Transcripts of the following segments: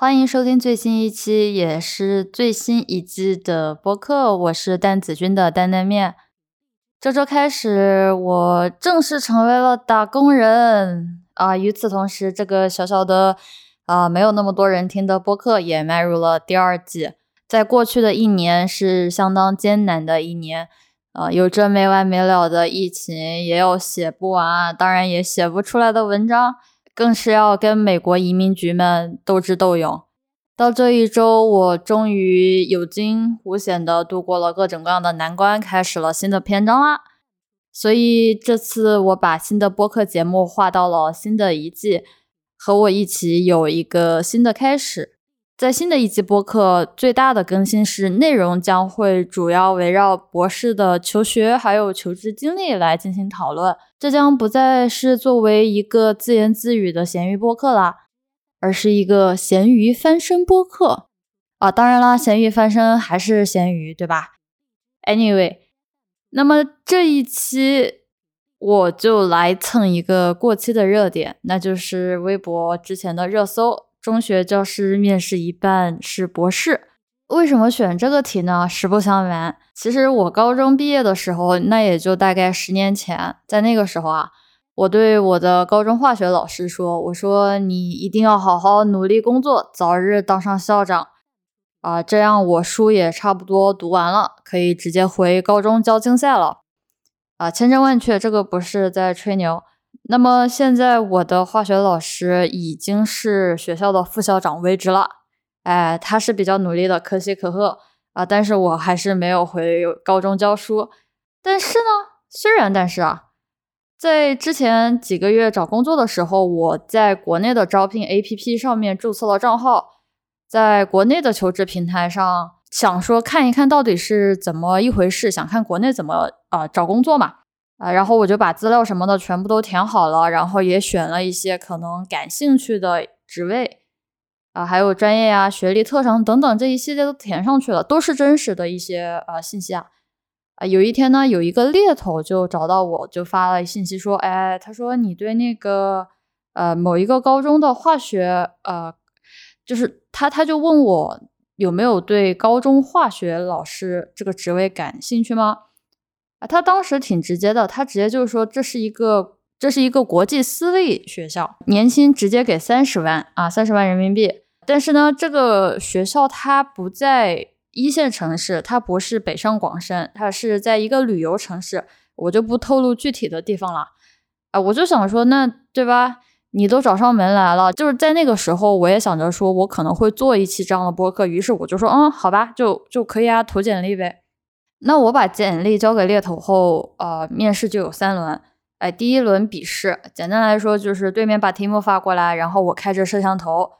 欢迎收听最新一期，也是最新一季的播客。我是蛋子君的担担面。这周开始，我正式成为了打工人啊！与此同时，这个小小的啊没有那么多人听的播客也迈入了第二季。在过去的一年是相当艰难的一年啊，有着没完没了的疫情，也有写不完，当然也写不出来的文章。更是要跟美国移民局们斗智斗勇。到这一周，我终于有惊无险的度过了各种各样的难关，开始了新的篇章啦。所以这次我把新的播客节目划到了新的一季，和我一起有一个新的开始。在新的一季播客，最大的更新是内容将会主要围绕博士的求学还有求职经历来进行讨论。这将不再是作为一个自言自语的咸鱼播客啦，而是一个咸鱼翻身播客啊！当然啦，咸鱼翻身还是咸鱼，对吧？Anyway，那么这一期我就来蹭一个过期的热点，那就是微博之前的热搜。中学教师面试一半是博士，为什么选这个题呢？实不相瞒，其实我高中毕业的时候，那也就大概十年前，在那个时候啊，我对我的高中化学老师说：“我说你一定要好好努力工作，早日当上校长啊，这样我书也差不多读完了，可以直接回高中教竞赛了。”啊，千真万确，这个不是在吹牛。那么现在我的化学老师已经是学校的副校长位置了，哎，他是比较努力的，可喜可贺啊！但是我还是没有回高中教书。但是呢，虽然但是啊，在之前几个月找工作的时候，我在国内的招聘 APP 上面注册了账号，在国内的求职平台上想说看一看到底是怎么一回事，想看国内怎么啊找工作嘛。啊，然后我就把资料什么的全部都填好了，然后也选了一些可能感兴趣的职位，啊，还有专业呀、学历、特长等等这一系列都填上去了，都是真实的一些呃信息啊。啊，有一天呢，有一个猎头就找到我，就发了信息说，哎，他说你对那个呃某一个高中的化学，呃，就是他他就问我有没有对高中化学老师这个职位感兴趣吗？啊，他当时挺直接的，他直接就是说这是一个这是一个国际私立学校，年薪直接给三十万啊，三十万人民币。但是呢，这个学校它不在一线城市，它不是北上广深，它是在一个旅游城市，我就不透露具体的地方了。啊，我就想说，那对吧？你都找上门来了，就是在那个时候，我也想着说我可能会做一期这样的播客，于是我就说，嗯，好吧，就就可以啊，投简历呗。那我把简历交给猎头后，呃，面试就有三轮。哎，第一轮笔试，简单来说就是对面把题目发过来，然后我开着摄像头，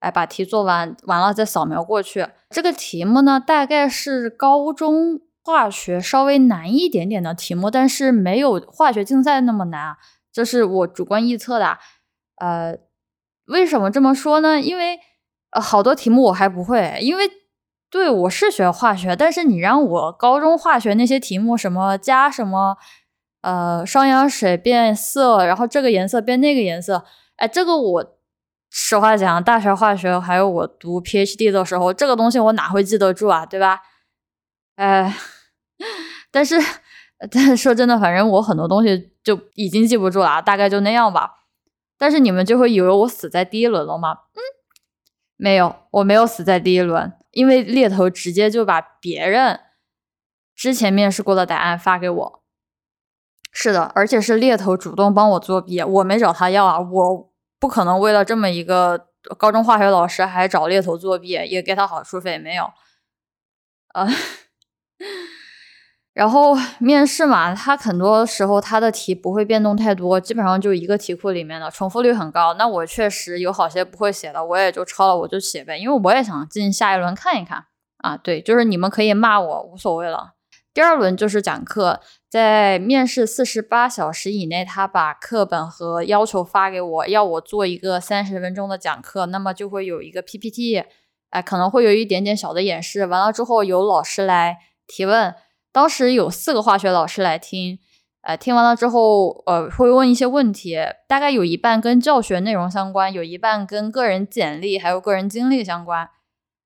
哎，把题做完，完了再扫描过去。这个题目呢，大概是高中化学稍微难一点点的题目，但是没有化学竞赛那么难，这是我主观臆测的。呃，为什么这么说呢？因为呃，好多题目我还不会，因为。对，我是学化学，但是你让我高中化学那些题目，什么加什么，呃，双氧水变色，然后这个颜色变那个颜色，哎，这个我实话讲，大学化学还有我读 PhD 的时候，这个东西我哪会记得住啊，对吧？哎，但是，但是说真的，反正我很多东西就已经记不住了，大概就那样吧。但是你们就会以为我死在第一轮了吗？嗯，没有，我没有死在第一轮。因为猎头直接就把别人之前面试过的答案发给我，是的，而且是猎头主动帮我作弊，我没找他要啊，我不可能为了这么一个高中化学老师还找猎头作弊，也给他好处费没有，啊。然后面试嘛，他很多时候他的题不会变动太多，基本上就一个题库里面的，重复率很高。那我确实有好些不会写的，我也就抄了，我就写呗，因为我也想进下一轮看一看啊。对，就是你们可以骂我，无所谓了。第二轮就是讲课，在面试四十八小时以内，他把课本和要求发给我，要我做一个三十分钟的讲课，那么就会有一个 PPT，哎，可能会有一点点小的演示，完了之后有老师来提问。当时有四个化学老师来听，呃，听完了之后，呃，会问一些问题，大概有一半跟教学内容相关，有一半跟个人简历还有个人经历相关。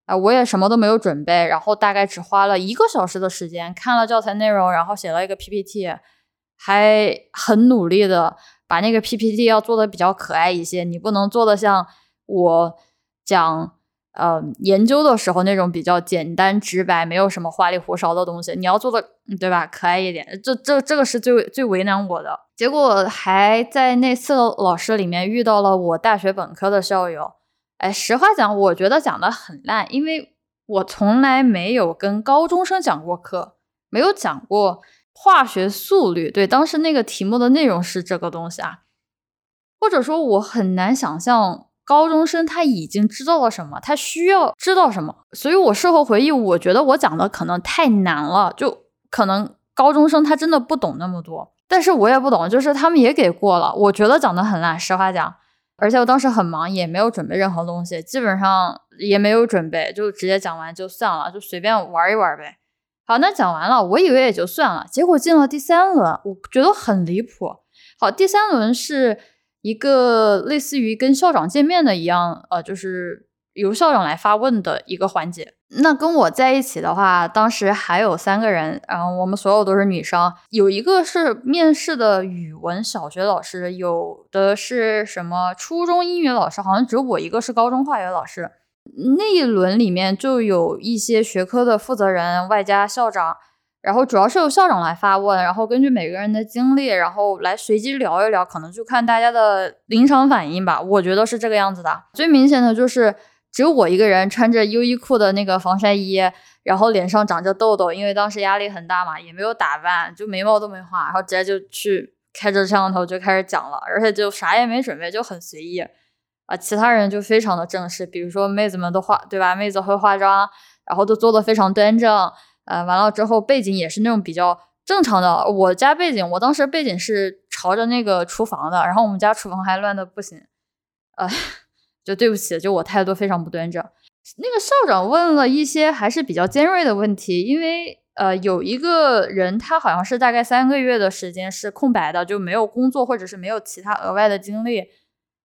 啊，我也什么都没有准备，然后大概只花了一个小时的时间看了教材内容，然后写了一个 PPT，还很努力的把那个 PPT 要做的比较可爱一些。你不能做的像我讲。呃，研究的时候那种比较简单直白，没有什么花里胡哨的东西，你要做的对吧？可爱一点，这这这个是最最为难我的。结果还在那四个老师里面遇到了我大学本科的校友。哎，实话讲，我觉得讲的很烂，因为我从来没有跟高中生讲过课，没有讲过化学速率。对，当时那个题目的内容是这个东西啊，或者说，我很难想象。高中生他已经知道了什么，他需要知道什么，所以我事后回忆，我觉得我讲的可能太难了，就可能高中生他真的不懂那么多，但是我也不懂，就是他们也给过了，我觉得讲的很烂，实话讲，而且我当时很忙，也没有准备任何东西，基本上也没有准备，就直接讲完就算了，就随便玩一玩呗。好，那讲完了，我以为也就算了，结果进了第三轮，我觉得很离谱。好，第三轮是。一个类似于跟校长见面的一样，呃，就是由校长来发问的一个环节。那跟我在一起的话，当时还有三个人，然后我们所有都是女生。有一个是面试的语文小学老师，有的是什么初中英语老师，好像只有我一个是高中化学老师。那一轮里面就有一些学科的负责人，外加校长。然后主要是由校长来发问，然后根据每个人的经历，然后来随机聊一聊，可能就看大家的临场反应吧。我觉得是这个样子的。最明显的就是只有我一个人穿着优衣库的那个防晒衣，然后脸上长着痘痘，因为当时压力很大嘛，也没有打扮，就眉毛都没画，然后直接就去开着摄像头就开始讲了，而且就啥也没准备，就很随意啊。其他人就非常的正式，比如说妹子们都化对吧？妹子会化妆，然后都做的非常端正。呃，完了之后背景也是那种比较正常的。我家背景，我当时背景是朝着那个厨房的，然后我们家厨房还乱的不行。呃，就对不起，就我态度非常不端正。那个校长问了一些还是比较尖锐的问题，因为呃有一个人他好像是大概三个月的时间是空白的，就没有工作或者是没有其他额外的经历。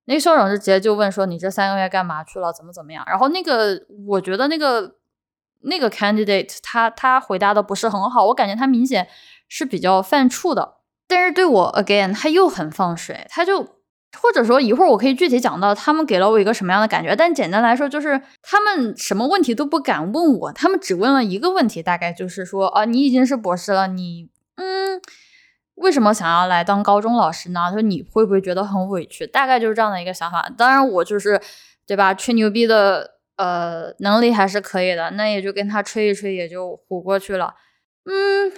那个校长就直接就问说：“你这三个月干嘛去了？怎么怎么样？”然后那个我觉得那个。那个 candidate 他他回答的不是很好，我感觉他明显是比较犯怵的。但是对我 again 他又很放水，他就或者说一会儿我可以具体讲到他们给了我一个什么样的感觉。但简单来说就是他们什么问题都不敢问我，他们只问了一个问题，大概就是说啊你已经是博士了，你嗯为什么想要来当高中老师呢？他说你会不会觉得很委屈？大概就是这样的一个想法。当然我就是对吧吹牛逼的。呃，能力还是可以的，那也就跟他吹一吹，也就糊过去了。嗯，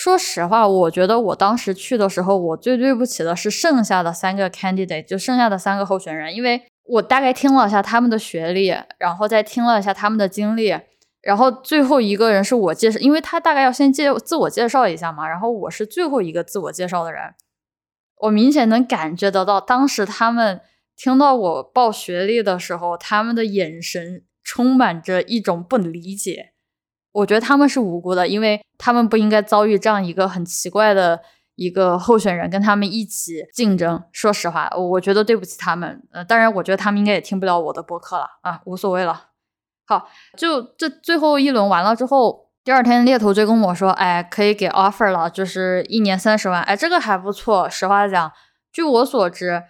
说实话，我觉得我当时去的时候，我最对不起的是剩下的三个 candidate，就剩下的三个候选人，因为我大概听了一下他们的学历，然后再听了一下他们的经历，然后最后一个人是我介绍，因为他大概要先介自我介绍一下嘛，然后我是最后一个自我介绍的人，我明显能感觉得到，当时他们。听到我报学历的时候，他们的眼神充满着一种不理解。我觉得他们是无辜的，因为他们不应该遭遇这样一个很奇怪的一个候选人跟他们一起竞争。说实话，我觉得对不起他们。呃，当然，我觉得他们应该也听不了我的播客了啊，无所谓了。好，就这最后一轮完了之后，第二天猎头就跟我说：“哎，可以给 offer 了，就是一年三十万。哎，这个还不错。实话讲，据我所知。”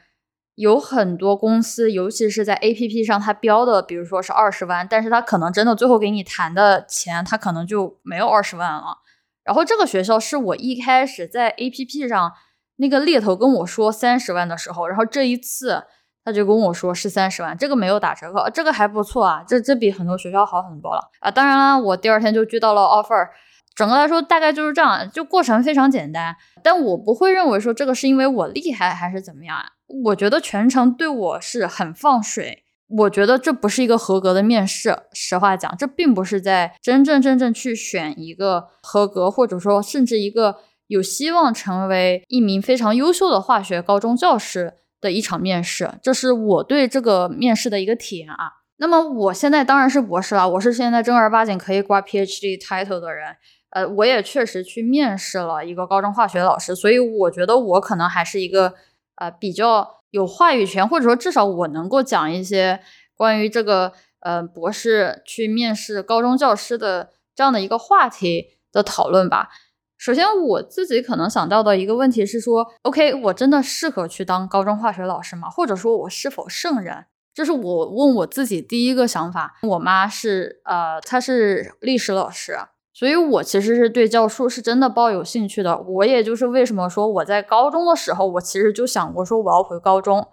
有很多公司，尤其是在 A P P 上，它标的，比如说是二十万，但是它可能真的最后给你谈的钱，它可能就没有二十万了。然后这个学校是我一开始在 A P P 上那个猎头跟我说三十万的时候，然后这一次他就跟我说是三十万，这个没有打折扣，这个还不错啊，这这比很多学校好很多了啊。当然了，我第二天就接到了 offer。整个来说，大概就是这样，就过程非常简单，但我不会认为说这个是因为我厉害还是怎么样啊？我觉得全程对我是很放水，我觉得这不是一个合格的面试。实话讲，这并不是在真正真正去选一个合格，或者说甚至一个有希望成为一名非常优秀的化学高中教师的一场面试，这是我对这个面试的一个体验啊。那么我现在当然是博士了，我是现在正儿八经可以挂 PhD title 的人。呃，我也确实去面试了一个高中化学老师，所以我觉得我可能还是一个呃比较有话语权，或者说至少我能够讲一些关于这个呃博士去面试高中教师的这样的一个话题的讨论吧。首先，我自己可能想到的一个问题是说，OK，我真的适合去当高中化学老师吗？或者说，我是否胜任？这是我问我自己第一个想法。我妈是呃，她是历史老师，所以我其实是对教书是真的抱有兴趣的。我也就是为什么说我在高中的时候，我其实就想过说我要回高中。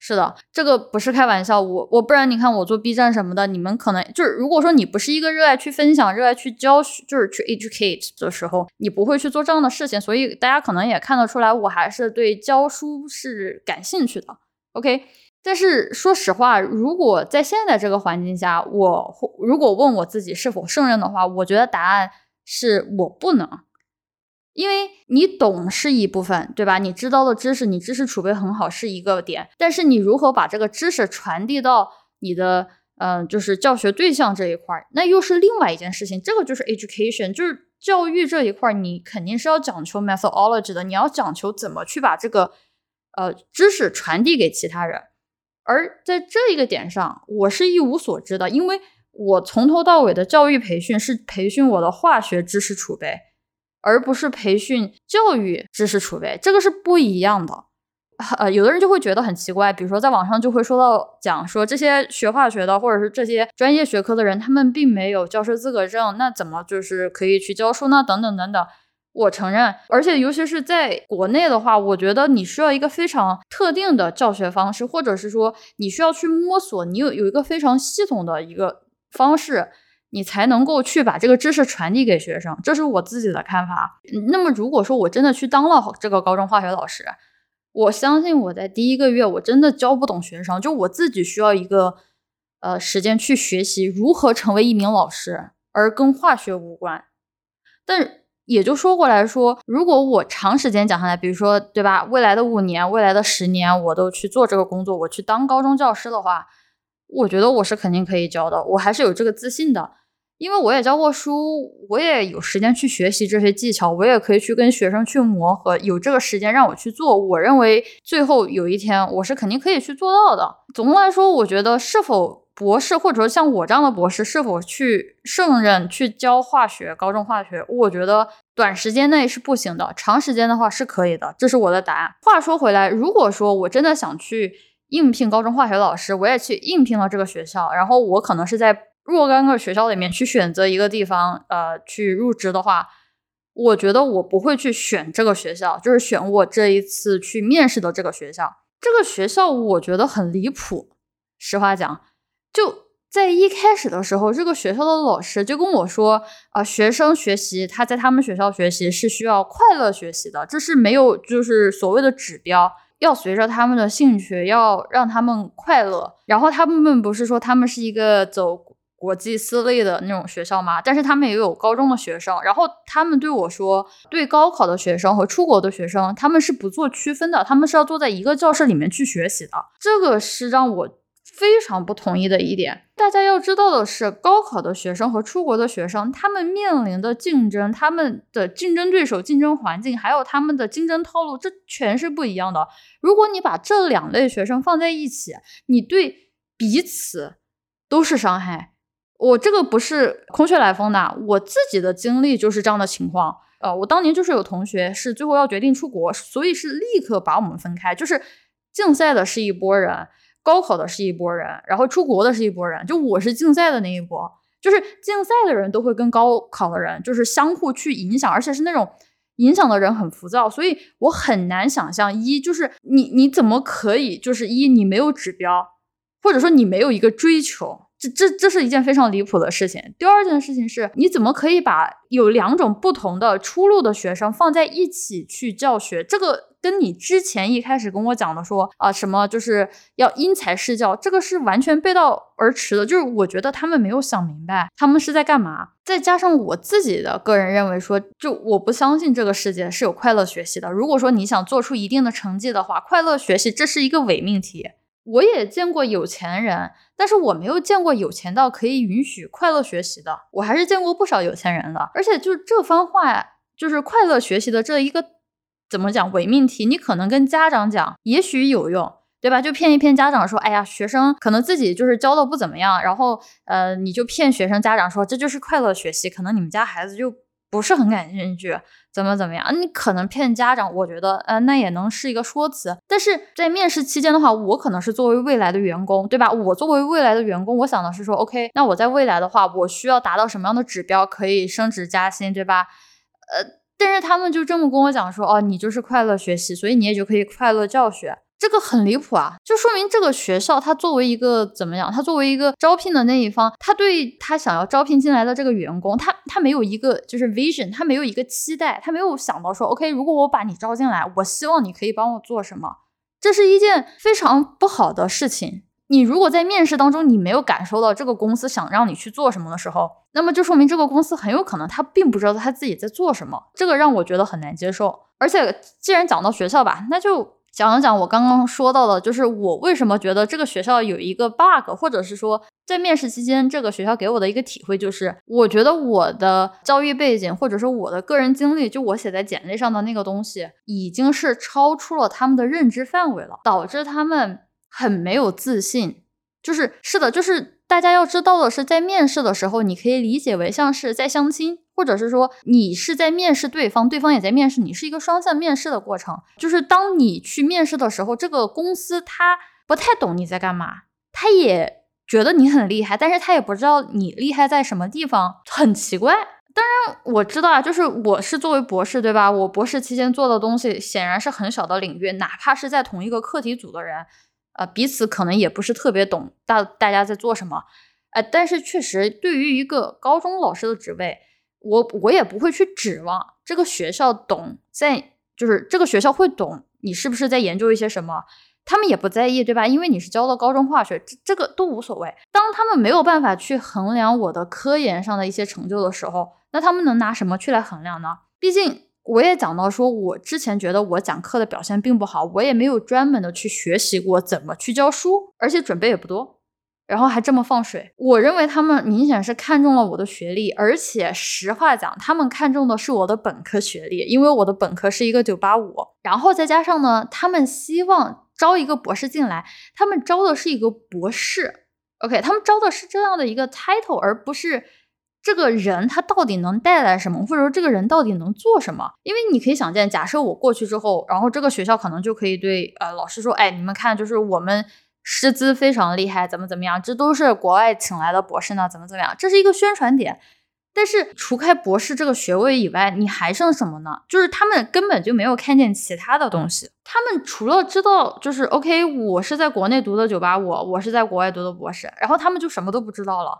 是的，这个不是开玩笑，我我不然你看我做 B 站什么的，你们可能就是如果说你不是一个热爱去分享、热爱去教，就是去 educate 的时候，你不会去做这样的事情，所以大家可能也看得出来，我还是对教书是感兴趣的。OK，但是说实话，如果在现在这个环境下，我如果问我自己是否胜任的话，我觉得答案是我不能。因为你懂是一部分，对吧？你知道的知识，你知识储备很好是一个点，但是你如何把这个知识传递到你的，嗯，就是教学对象这一块，那又是另外一件事情。这个就是 education，就是教育这一块，你肯定是要讲求 methodology 的，你要讲求怎么去把这个，呃，知识传递给其他人。而在这一个点上，我是一无所知的，因为我从头到尾的教育培训是培训我的化学知识储备。而不是培训教育知识储备，这个是不一样的。呃，有的人就会觉得很奇怪，比如说在网上就会说到讲说这些学化学的或者是这些专业学科的人，他们并没有教师资格证，那怎么就是可以去教书呢？等等等等。我承认，而且尤其是在国内的话，我觉得你需要一个非常特定的教学方式，或者是说你需要去摸索，你有有一个非常系统的一个方式。你才能够去把这个知识传递给学生，这是我自己的看法。那么，如果说我真的去当了这个高中化学老师，我相信我在第一个月我真的教不懂学生，就我自己需要一个呃时间去学习如何成为一名老师，而跟化学无关。但也就说过来说，如果我长时间讲下来，比如说对吧，未来的五年、未来的十年，我都去做这个工作，我去当高中教师的话。我觉得我是肯定可以教的，我还是有这个自信的，因为我也教过书，我也有时间去学习这些技巧，我也可以去跟学生去磨合，有这个时间让我去做，我认为最后有一天我是肯定可以去做到的。总的来说，我觉得是否博士或者说像我这样的博士是否去胜任去教化学、高中化学，我觉得短时间内是不行的，长时间的话是可以的，这是我的答案。话说回来，如果说我真的想去。应聘高中化学老师，我也去应聘了这个学校。然后我可能是在若干个学校里面去选择一个地方，呃，去入职的话，我觉得我不会去选这个学校，就是选我这一次去面试的这个学校。这个学校我觉得很离谱，实话讲，就在一开始的时候，这个学校的老师就跟我说，啊，学生学习他在他们学校学习是需要快乐学习的，这是没有就是所谓的指标。要随着他们的兴趣，要让他们快乐。然后他们不是说他们是一个走国际私立的那种学校吗？但是他们也有高中的学生。然后他们对我说，对高考的学生和出国的学生，他们是不做区分的，他们是要坐在一个教室里面去学习的。这个是让我。非常不同意的一点，大家要知道的是，高考的学生和出国的学生，他们面临的竞争，他们的竞争对手、竞争环境，还有他们的竞争套路，这全是不一样的。如果你把这两类学生放在一起，你对彼此都是伤害。我这个不是空穴来风的，我自己的经历就是这样的情况。呃，我当年就是有同学是最后要决定出国，所以是立刻把我们分开，就是竞赛的是一波人。高考的是一波人，然后出国的是一波人，就我是竞赛的那一波，就是竞赛的人都会跟高考的人就是相互去影响，而且是那种影响的人很浮躁，所以我很难想象一就是你你怎么可以就是一你没有指标，或者说你没有一个追求，这这这是一件非常离谱的事情。第二件事情是你怎么可以把有两种不同的出路的学生放在一起去教学，这个。跟你之前一开始跟我讲的说啊什么就是要因材施教，这个是完全背道而驰的。就是我觉得他们没有想明白他们是在干嘛。再加上我自己的个人认为说，就我不相信这个世界是有快乐学习的。如果说你想做出一定的成绩的话，快乐学习这是一个伪命题。我也见过有钱人，但是我没有见过有钱到可以允许快乐学习的。我还是见过不少有钱人的，而且就是这番话，就是快乐学习的这一个怎么讲伪命题，你可能跟家长讲，也许有用。对吧？就骗一骗家长说，哎呀，学生可能自己就是教的不怎么样，然后呃，你就骗学生家长说这就是快乐学习，可能你们家孩子就不是很感兴趣，怎么怎么样？你可能骗家长，我觉得呃，那也能是一个说辞。但是在面试期间的话，我可能是作为未来的员工，对吧？我作为未来的员工，我想的是说，OK，那我在未来的话，我需要达到什么样的指标可以升职加薪，对吧？呃，但是他们就这么跟我讲说，哦，你就是快乐学习，所以你也就可以快乐教学。这个很离谱啊，就说明这个学校它作为一个怎么样？它作为一个招聘的那一方，他对他想要招聘进来的这个员工，他他没有一个就是 vision，他没有一个期待，他没有想到说，OK，如果我把你招进来，我希望你可以帮我做什么？这是一件非常不好的事情。你如果在面试当中你没有感受到这个公司想让你去做什么的时候，那么就说明这个公司很有可能他并不知道他自己在做什么，这个让我觉得很难接受。而且既然讲到学校吧，那就。讲一讲我刚刚说到的，就是我为什么觉得这个学校有一个 bug，或者是说在面试期间这个学校给我的一个体会就是，我觉得我的教育背景或者说我的个人经历，就我写在简历上的那个东西，已经是超出了他们的认知范围了，导致他们很没有自信。就是是的，就是大家要知道的是，在面试的时候，你可以理解为像是在相亲。或者是说你是在面试对方，对方也在面试你，是一个双向面试的过程。就是当你去面试的时候，这个公司他不太懂你在干嘛，他也觉得你很厉害，但是他也不知道你厉害在什么地方，很奇怪。当然我知道啊，就是我是作为博士，对吧？我博士期间做的东西显然是很小的领域，哪怕是在同一个课题组的人，呃，彼此可能也不是特别懂大大家在做什么，呃，但是确实对于一个高中老师的职位。我我也不会去指望这个学校懂，在就是这个学校会懂你是不是在研究一些什么，他们也不在意，对吧？因为你是教的高中化学，这这个都无所谓。当他们没有办法去衡量我的科研上的一些成就的时候，那他们能拿什么去来衡量呢？毕竟我也讲到说，我之前觉得我讲课的表现并不好，我也没有专门的去学习过怎么去教书，而且准备也不多。然后还这么放水，我认为他们明显是看中了我的学历，而且实话讲，他们看中的是我的本科学历，因为我的本科是一个九八五，然后再加上呢，他们希望招一个博士进来，他们招的是一个博士，OK，他们招的是这样的一个 title，而不是这个人他到底能带来什么，或者说这个人到底能做什么？因为你可以想见，假设我过去之后，然后这个学校可能就可以对呃老师说，哎，你们看，就是我们。师资非常厉害，怎么怎么样？这都是国外请来的博士呢，怎么怎么样？这是一个宣传点。但是除开博士这个学位以外，你还剩什么呢？就是他们根本就没有看见其他的东西。他们除了知道，就是 OK，我是在国内读的九八五，我是在国外读的博士，然后他们就什么都不知道了。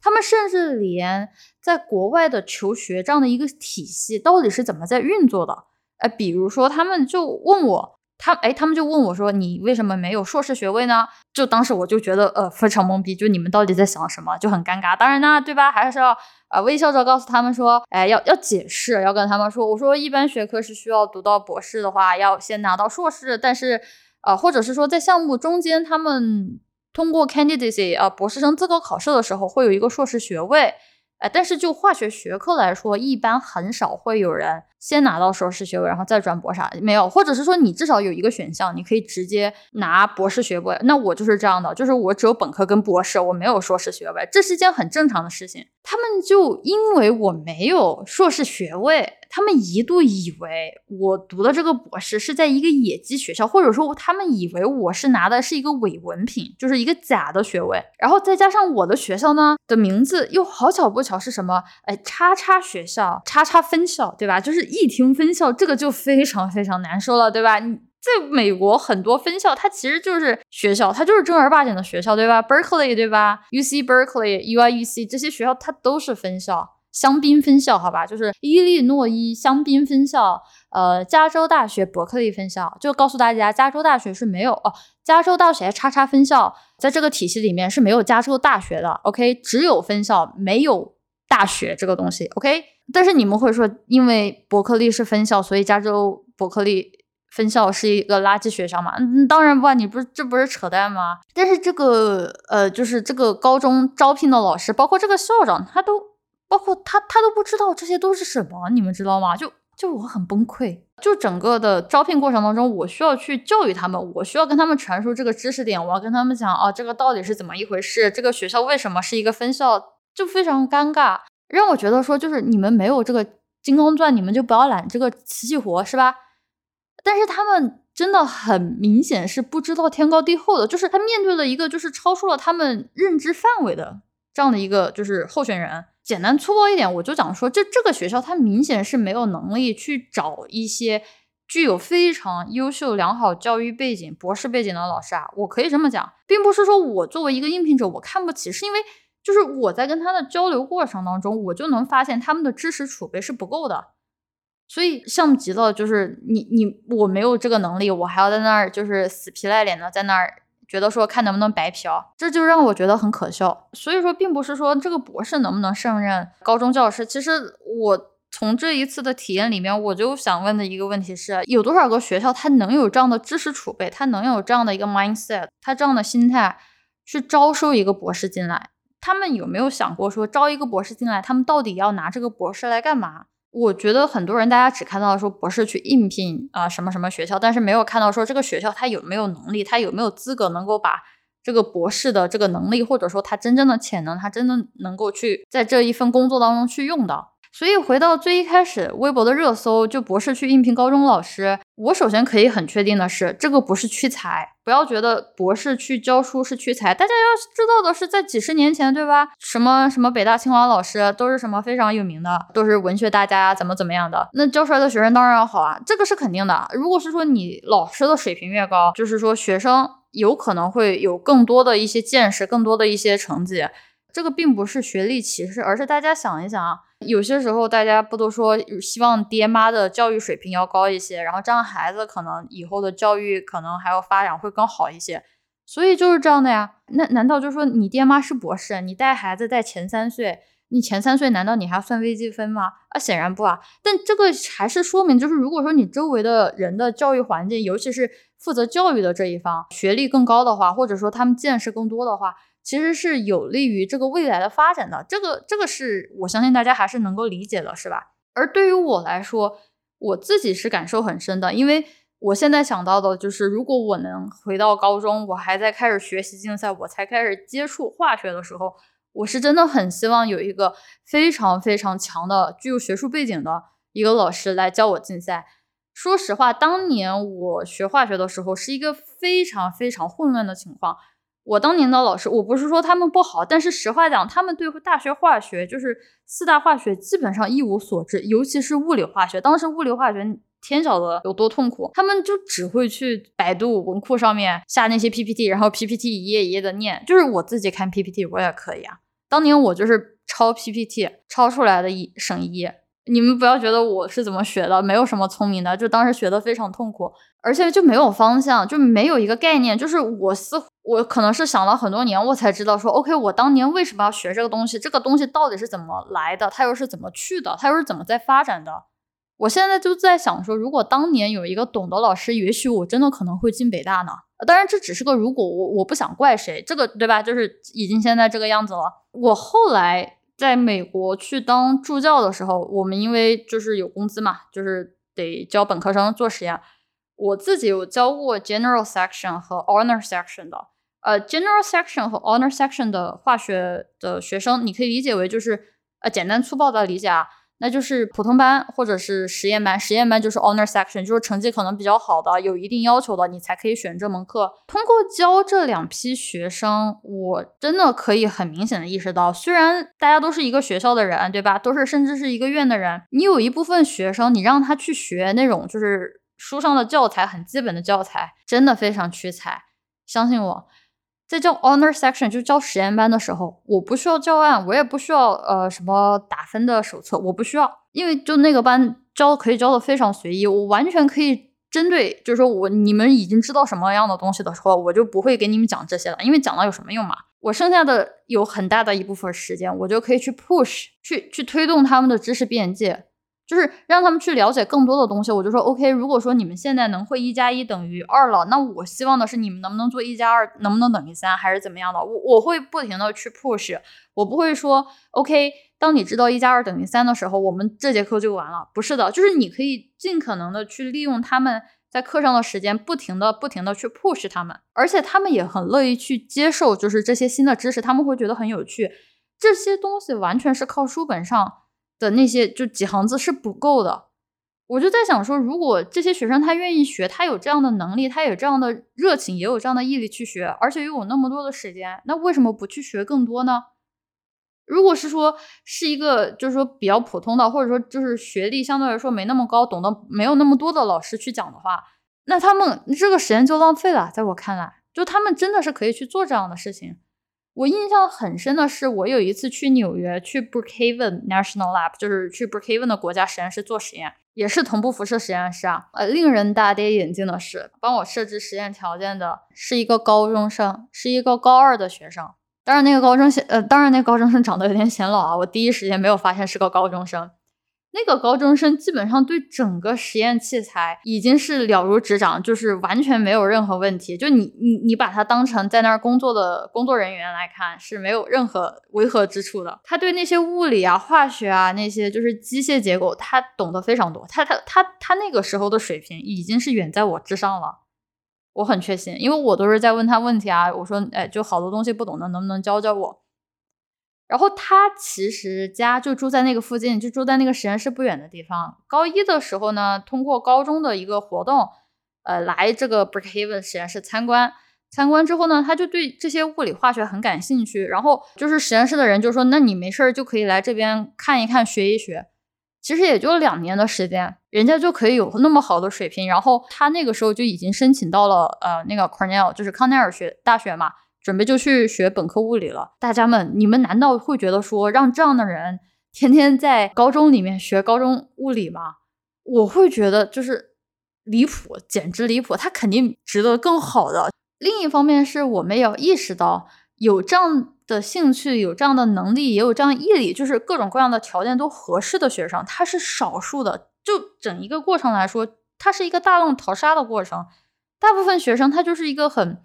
他们甚至连在国外的求学这样的一个体系到底是怎么在运作的？呃，比如说他们就问我。他哎，他们就问我说：“你为什么没有硕士学位呢？”就当时我就觉得呃非常懵逼，就你们到底在想什么，就很尴尬。当然呢，对吧？还是要呃微笑着告诉他们说：“哎，要要解释，要跟他们说，我说一般学科是需要读到博士的话，要先拿到硕士。但是呃，或者是说在项目中间，他们通过 candidacy 啊博士生资格考试的时候，会有一个硕士学位。哎，但是就化学学科来说，一般很少会有人。”先拿到硕士学位，然后再转博啥没有，或者是说你至少有一个选项，你可以直接拿博士学位。那我就是这样的，就是我只有本科跟博士，我没有硕士学位，这是一件很正常的事情。他们就因为我没有硕士学位，他们一度以为我读的这个博士是在一个野鸡学校，或者说他们以为我是拿的是一个伪文凭，就是一个假的学位。然后再加上我的学校呢的名字又好巧不巧是什么？哎，叉叉学校，叉叉分校，对吧？就是。一听分校，这个就非常非常难受了，对吧？你在美国很多分校，它其实就是学校，它就是正儿八经的学校，对吧？Berkeley，对吧？U C Berkeley、U I U C 这些学校，它都是分校，香槟分校，好吧？就是伊利诺伊香槟分校，呃，加州大学伯克利分校，就告诉大家，加州大学是没有哦，加州大学叉叉分校，在这个体系里面是没有加州大学的，OK，只有分校，没有大学这个东西，OK。但是你们会说，因为伯克利是分校，所以加州伯克利分校是一个垃圾学校嘛？嗯，当然不，你不是这不是扯淡吗？但是这个呃，就是这个高中招聘的老师，包括这个校长，他都包括他，他都不知道这些都是什么，你们知道吗？就就我很崩溃。就整个的招聘过程当中，我需要去教育他们，我需要跟他们传输这个知识点，我要跟他们讲啊，这个到底是怎么一回事？这个学校为什么是一个分校？就非常尴尬，让我觉得说，就是你们没有这个金刚钻，你们就不要揽这个瓷器活，是吧？但是他们真的很明显是不知道天高地厚的，就是他面对了一个就是超出了他们认知范围的这样的一个就是候选人。简单粗暴一点，我就讲说，就这个学校，他明显是没有能力去找一些具有非常优秀、良好教育背景、博士背景的老师啊。我可以这么讲，并不是说我作为一个应聘者，我看不起，是因为就是我在跟他的交流过程当中，我就能发现他们的知识储备是不够的。所以像极了，就是你你我没有这个能力，我还要在那儿就是死皮赖脸的在那儿。觉得说看能不能白嫖，这就让我觉得很可笑。所以说，并不是说这个博士能不能胜任高中教师。其实我从这一次的体验里面，我就想问的一个问题是：有多少个学校他能有这样的知识储备，他能有这样的一个 mindset，他这样的心态去招收一个博士进来？他们有没有想过说招一个博士进来，他们到底要拿这个博士来干嘛？我觉得很多人大家只看到说博士去应聘啊什么什么学校，但是没有看到说这个学校他有没有能力，他有没有资格能够把这个博士的这个能力，或者说他真正的潜能，他真的能够去在这一份工作当中去用到。所以回到最一开始，微博的热搜就博士去应聘高中老师。我首先可以很确定的是，这个不是屈才。不要觉得博士去教书是屈才，大家要知道的是，在几十年前，对吧？什么什么北大清华老师都是什么非常有名的，都是文学大家，怎么怎么样的。那教出来的学生当然要好啊，这个是肯定的。如果是说你老师的水平越高，就是说学生有可能会有更多的一些见识，更多的一些成绩。这个并不是学历歧视，而是大家想一想啊，有些时候大家不都说希望爹妈的教育水平要高一些，然后这样孩子可能以后的教育可能还要发展会更好一些，所以就是这样的呀。那难道就是说你爹妈是博士，你带孩子带前三岁，你前三岁难道你还要算微积分吗？啊，显然不啊。但这个还是说明，就是如果说你周围的人的教育环境，尤其是负责教育的这一方学历更高的话，或者说他们见识更多的话。其实是有利于这个未来的发展的，这个这个是我相信大家还是能够理解的，是吧？而对于我来说，我自己是感受很深的，因为我现在想到的就是，如果我能回到高中，我还在开始学习竞赛，我才开始接触化学的时候，我是真的很希望有一个非常非常强的、具有学术背景的一个老师来教我竞赛。说实话，当年我学化学的时候，是一个非常非常混乱的情况。我当年的老师，我不是说他们不好，但是实话讲，他们对大学化学，就是四大化学，基本上一无所知，尤其是物理化学。当时物理化学天晓得有多痛苦，他们就只会去百度文库上面下那些 PPT，然后 PPT 一页一页的念。就是我自己看 PPT，我也可以啊。当年我就是抄 PPT，抄出来的一省一页。你们不要觉得我是怎么学的，没有什么聪明的，就当时学的非常痛苦，而且就没有方向，就没有一个概念，就是我似乎。我可能是想了很多年，我才知道说，OK，我当年为什么要学这个东西？这个东西到底是怎么来的？它又是怎么去的？它又是怎么在发展的？我现在就在想说，如果当年有一个懂的老师，也许我真的可能会进北大呢。当然，这只是个如果，我我不想怪谁，这个对吧？就是已经现在这个样子了。我后来在美国去当助教的时候，我们因为就是有工资嘛，就是得教本科生做实验。我自己有教过 general section 和 honor section 的。呃，general section 和 honor section 的化学的学生，你可以理解为就是呃简单粗暴的理解啊，那就是普通班或者是实验班，实验班就是 honor section，就是成绩可能比较好的，有一定要求的，你才可以选这门课。通过教这两批学生，我真的可以很明显的意识到，虽然大家都是一个学校的人，对吧？都是甚至是一个院的人，你有一部分学生，你让他去学那种就是书上的教材，很基本的教材，真的非常屈才，相信我。在教 honor section 就教实验班的时候，我不需要教案，我也不需要呃什么打分的手册，我不需要，因为就那个班教可以教的非常随意，我完全可以针对，就是说我你们已经知道什么样的东西的时候，我就不会给你们讲这些了，因为讲了有什么用嘛？我剩下的有很大的一部分时间，我就可以去 push，去去推动他们的知识边界，就是让他们去了解更多的东西。我就说 OK，如果说你们现在能会一加一等于二了，那我希望的是你们能不能做一加二，能不能等于三，还是怎么样的？我我会不停的去 push，我不会说 OK，当你知道一加二等于三的时候，我们这节课就完了。不是的，就是你可以尽可能的去利用他们。在课上的时间，不停的、不停的去 push 他们，而且他们也很乐意去接受，就是这些新的知识，他们会觉得很有趣。这些东西完全是靠书本上的那些就几行字是不够的。我就在想说，如果这些学生他愿意学，他有这样的能力，他有这样的热情，也有这样的毅力去学，而且又有那么多的时间，那为什么不去学更多呢？如果是说是一个就是说比较普通的，或者说就是学历相对来说没那么高，懂得没有那么多的老师去讲的话，那他们这个时间就浪费了。在我看来，就他们真的是可以去做这样的事情。我印象很深的是，我有一次去纽约去 Brookhaven National Lab，就是去 Brookhaven 的国家实验室做实验，也是同步辐射实验室啊。呃，令人大跌眼镜的是，帮我设置实验条件的是一个高中生，是一个高二的学生。当然，那个高中生，呃，当然那高中生长得有点显老啊。我第一时间没有发现是个高中生。那个高中生基本上对整个实验器材已经是了如指掌，就是完全没有任何问题。就你你你把他当成在那儿工作的工作人员来看，是没有任何违和之处的。他对那些物理啊、化学啊那些就是机械结构，他懂得非常多。他他他他那个时候的水平已经是远在我之上了。我很确信，因为我都是在问他问题啊。我说，哎，就好多东西不懂的，能不能教教我？然后他其实家就住在那个附近，就住在那个实验室不远的地方。高一的时候呢，通过高中的一个活动，呃，来这个 Brookhaven 实验室参观。参观之后呢，他就对这些物理化学很感兴趣。然后就是实验室的人就说，那你没事儿就可以来这边看一看，学一学。其实也就两年的时间，人家就可以有那么好的水平。然后他那个时候就已经申请到了呃那个 Cornell，就是康奈尔学大学嘛，准备就去学本科物理了。大家们，你们难道会觉得说让这样的人天天在高中里面学高中物理吗？我会觉得就是离谱，简直离谱。他肯定值得更好的。另一方面是我们要意识到有这样。的兴趣有这样的能力，也有这样毅力，就是各种各样的条件都合适的学生，他是少数的。就整一个过程来说，它是一个大浪淘沙的过程。大部分学生他就是一个很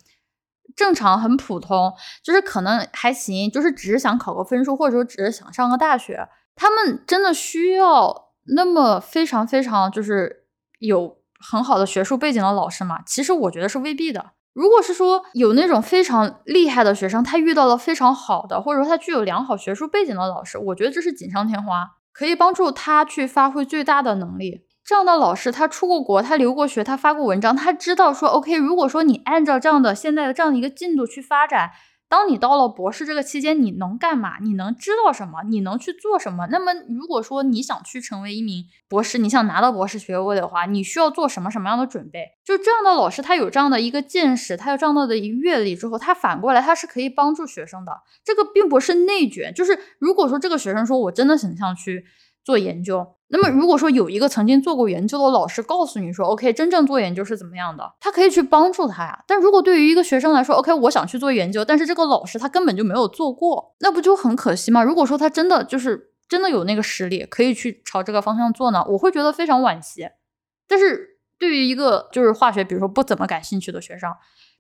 正常、很普通，就是可能还行，就是只是想考个分数，或者说只是想上个大学。他们真的需要那么非常非常就是有很好的学术背景的老师吗？其实我觉得是未必的。如果是说有那种非常厉害的学生，他遇到了非常好的，或者说他具有良好学术背景的老师，我觉得这是锦上添花，可以帮助他去发挥最大的能力。这样的老师，他出过国，他留过学，他发过文章，他知道说，OK，如果说你按照这样的现在的这样的一个进度去发展。当你到了博士这个期间，你能干嘛？你能知道什么？你能去做什么？那么，如果说你想去成为一名博士，你想拿到博士学位的话，你需要做什么什么样的准备？就这样的老师，他有这样的一个见识，他有这样的一个阅历之后，他反过来他是可以帮助学生的。这个并不是内卷，就是如果说这个学生说我真的很想去。做研究，那么如果说有一个曾经做过研究的老师告诉你说，OK，真正做研究是怎么样的，他可以去帮助他呀。但如果对于一个学生来说，OK，我想去做研究，但是这个老师他根本就没有做过，那不就很可惜吗？如果说他真的就是真的有那个实力，可以去朝这个方向做呢，我会觉得非常惋惜。但是对于一个就是化学，比如说不怎么感兴趣的学生，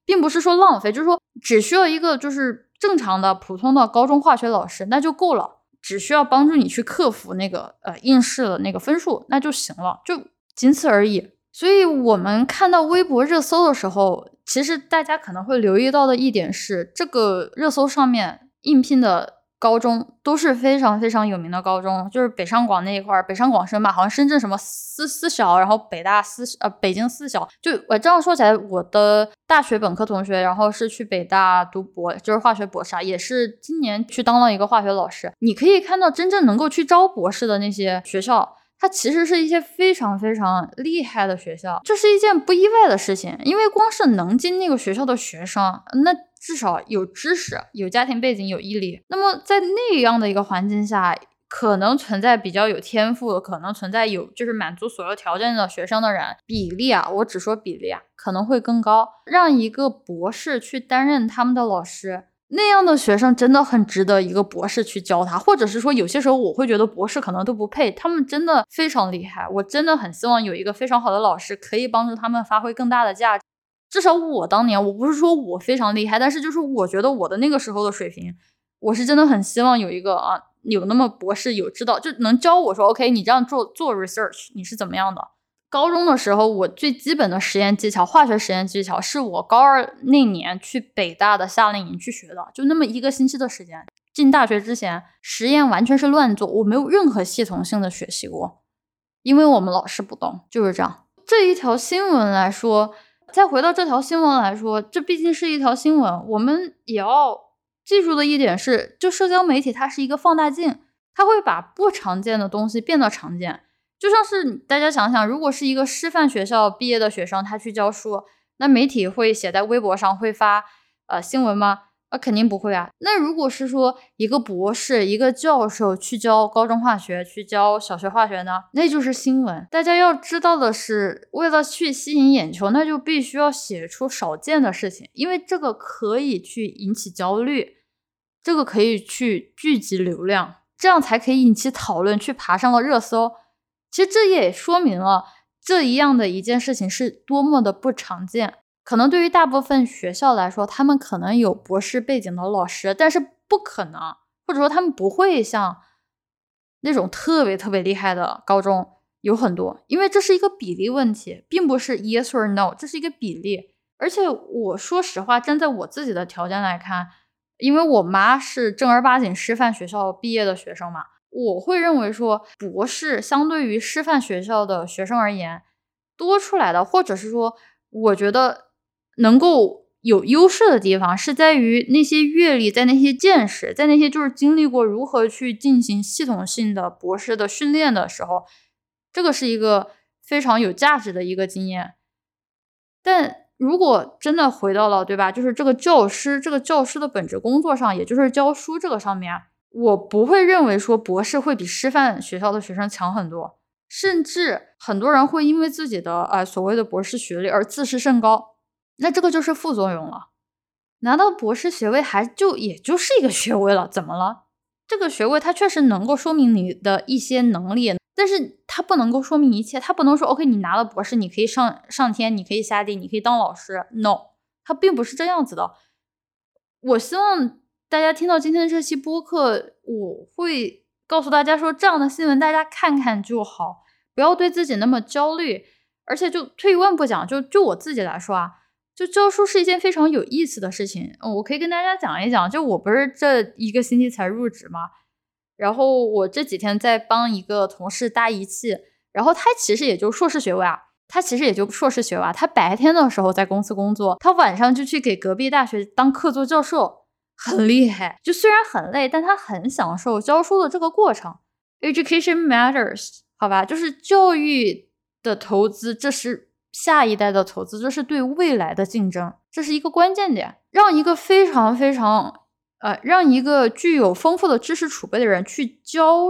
并不是说浪费，就是说只需要一个就是正常的普通的高中化学老师，那就够了。只需要帮助你去克服那个呃应试的那个分数，那就行了，就仅此而已。所以，我们看到微博热搜的时候，其实大家可能会留意到的一点是，这个热搜上面应聘的。高中都是非常非常有名的高中，就是北上广那一块儿，北上广深吧，好像深圳什么四四小，然后北大四呃北京四小，就我这样说起来，我的大学本科同学，然后是去北大读博，就是化学博士，也是今年去当了一个化学老师。你可以看到，真正能够去招博士的那些学校，它其实是一些非常非常厉害的学校，这是一件不意外的事情，因为光是能进那个学校的学生，那。至少有知识、有家庭背景、有毅力。那么在那样的一个环境下，可能存在比较有天赋，可能存在有就是满足所有条件的学生的人比例啊，我只说比例啊，可能会更高。让一个博士去担任他们的老师，那样的学生真的很值得一个博士去教他，或者是说有些时候我会觉得博士可能都不配，他们真的非常厉害，我真的很希望有一个非常好的老师可以帮助他们发挥更大的价值。至少我当年，我不是说我非常厉害，但是就是我觉得我的那个时候的水平，我是真的很希望有一个啊，有那么博士有知道就能教我说，OK，你这样做做 research 你是怎么样的。高中的时候，我最基本的实验技巧，化学实验技巧，是我高二那年去北大的夏令营去学的，就那么一个星期的时间。进大学之前，实验完全是乱做，我没有任何系统性的学习过，因为我们老师不懂，就是这样。这一条新闻来说，再回到这条新闻来说，这毕竟是一条新闻，我们也要记住的一点是，就社交媒体它是一个放大镜，它会把不常见的东西变得常见。就像是大家想想，如果是一个师范学校毕业的学生，他去教书，那媒体会写在微博上，会发呃新闻吗？啊，肯定不会啊。那如果是说一个博士、一个教授去教高中化学，去教小学化学呢，那就是新闻。大家要知道的是，为了去吸引眼球，那就必须要写出少见的事情，因为这个可以去引起焦虑，这个可以去聚集流量，这样才可以引起讨论，去爬上了热搜。其实这也说明了这一样的一件事情是多么的不常见。可能对于大部分学校来说，他们可能有博士背景的老师，但是不可能，或者说他们不会像那种特别特别厉害的高中有很多，因为这是一个比例问题，并不是 yes or no，这是一个比例。而且我说实话，站在我自己的条件来看，因为我妈是正儿八经师范学校毕业的学生嘛。我会认为说，博士相对于师范学校的学生而言，多出来的，或者是说，我觉得能够有优势的地方，是在于那些阅历，在那些见识，在那些就是经历过如何去进行系统性的博士的训练的时候，这个是一个非常有价值的一个经验。但如果真的回到了，对吧？就是这个教师，这个教师的本职工作上，也就是教书这个上面。我不会认为说博士会比师范学校的学生强很多，甚至很多人会因为自己的呃所谓的博士学历而自视甚高，那这个就是副作用了。拿到博士学位还就也就是一个学位了，怎么了？这个学位它确实能够说明你的一些能力，但是它不能够说明一切，它不能说 OK 你拿了博士你可以上上天，你可以下地，你可以当老师，No，它并不是这样子的。我希望。大家听到今天这期播客，我会告诉大家说，这样的新闻大家看看就好，不要对自己那么焦虑。而且就退一万步讲，就就我自己来说啊，就教书是一件非常有意思的事情。我可以跟大家讲一讲，就我不是这一个星期才入职嘛，然后我这几天在帮一个同事搭仪器，然后他其实也就硕士学位啊，他其实也就硕士学位啊，他白天的时候在公司工作，他晚上就去给隔壁大学当客座教授。很厉害，就虽然很累，但他很享受教书的这个过程。Education matters，好吧，就是教育的投资，这是下一代的投资，这是对未来的竞争，这是一个关键点。让一个非常非常呃，让一个具有丰富的知识储备的人去教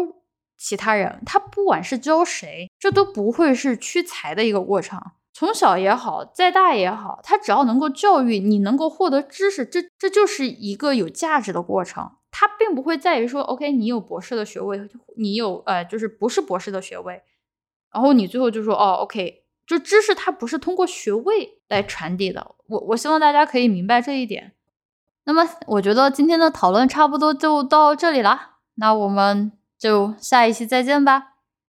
其他人，他不管是教谁，这都不会是屈才的一个过程。从小也好，再大也好，他只要能够教育你，能够获得知识，这这就是一个有价值的过程。他并不会在于说，OK，你有博士的学位，你有呃，就是不是博士的学位，然后你最后就说，哦，OK，就知识它不是通过学位来传递的。我我希望大家可以明白这一点。那么，我觉得今天的讨论差不多就到这里了，那我们就下一期再见吧。